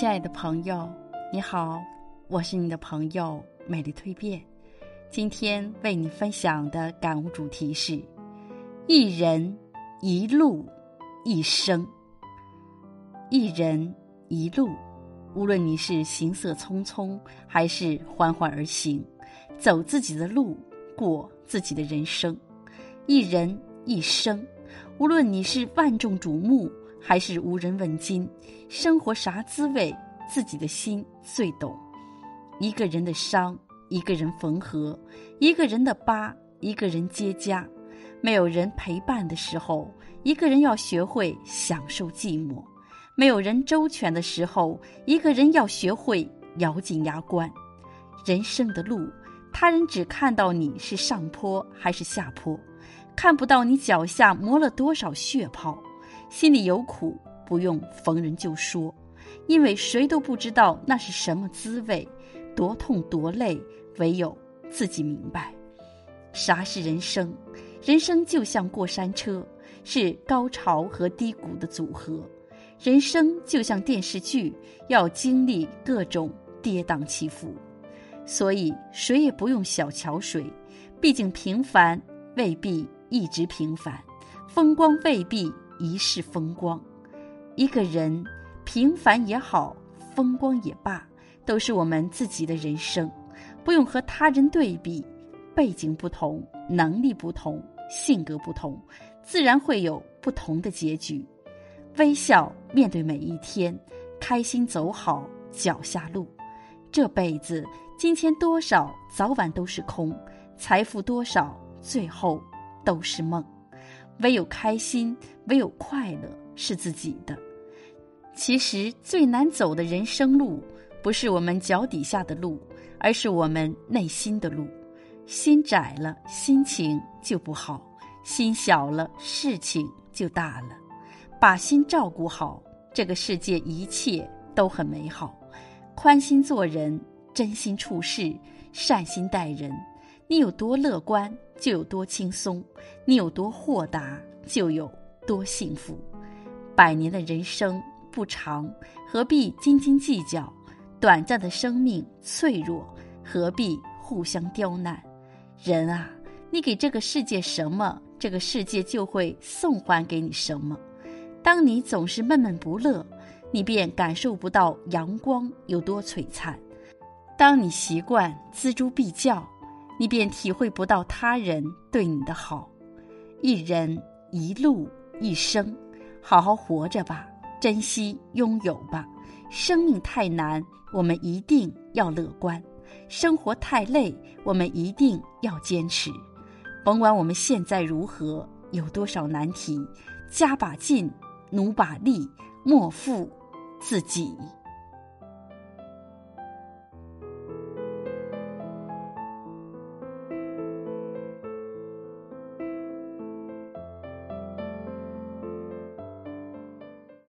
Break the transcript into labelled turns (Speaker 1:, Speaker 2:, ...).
Speaker 1: 亲爱的朋友，你好，我是你的朋友美丽蜕变。今天为你分享的感悟主题是：一人一路，一生。一人一路，无论你是行色匆匆，还是缓缓而行，走自己的路，过自己的人生。一人一生，无论你是万众瞩目。还是无人问津，生活啥滋味？自己的心最懂。一个人的伤，一个人缝合；一个人的疤，一个人结痂。没有人陪伴的时候，一个人要学会享受寂寞；没有人周全的时候，一个人要学会咬紧牙关。人生的路，他人只看到你是上坡还是下坡，看不到你脚下磨了多少血泡。心里有苦，不用逢人就说，因为谁都不知道那是什么滋味，多痛多累，唯有自己明白。啥是人生？人生就像过山车，是高潮和低谷的组合。人生就像电视剧，要经历各种跌宕起伏。所以谁也不用小瞧谁，毕竟平凡未必一直平凡，风光未必。一世风光，一个人平凡也好，风光也罢，都是我们自己的人生，不用和他人对比。背景不同，能力不同，性格不同，自然会有不同的结局。微笑面对每一天，开心走好脚下路。这辈子金钱多少，早晚都是空；财富多少，最后都是梦。唯有开心，唯有快乐是自己的。其实最难走的人生路，不是我们脚底下的路，而是我们内心的路。心窄了，心情就不好；心小了，事情就大了。把心照顾好，这个世界一切都很美好。宽心做人，真心处事，善心待人。你有多乐观，就有多轻松；你有多豁达，就有多幸福。百年的人生不长，何必斤斤计较？短暂的生命脆弱，何必互相刁难？人啊，你给这个世界什么，这个世界就会送还给你什么。当你总是闷闷不乐，你便感受不到阳光有多璀璨；当你习惯锱铢必较，你便体会不到他人对你的好，一人一路一生，好好活着吧，珍惜拥有吧。生命太难，我们一定要乐观；生活太累，我们一定要坚持。甭管我们现在如何，有多少难题，加把劲，努把力，莫负自己。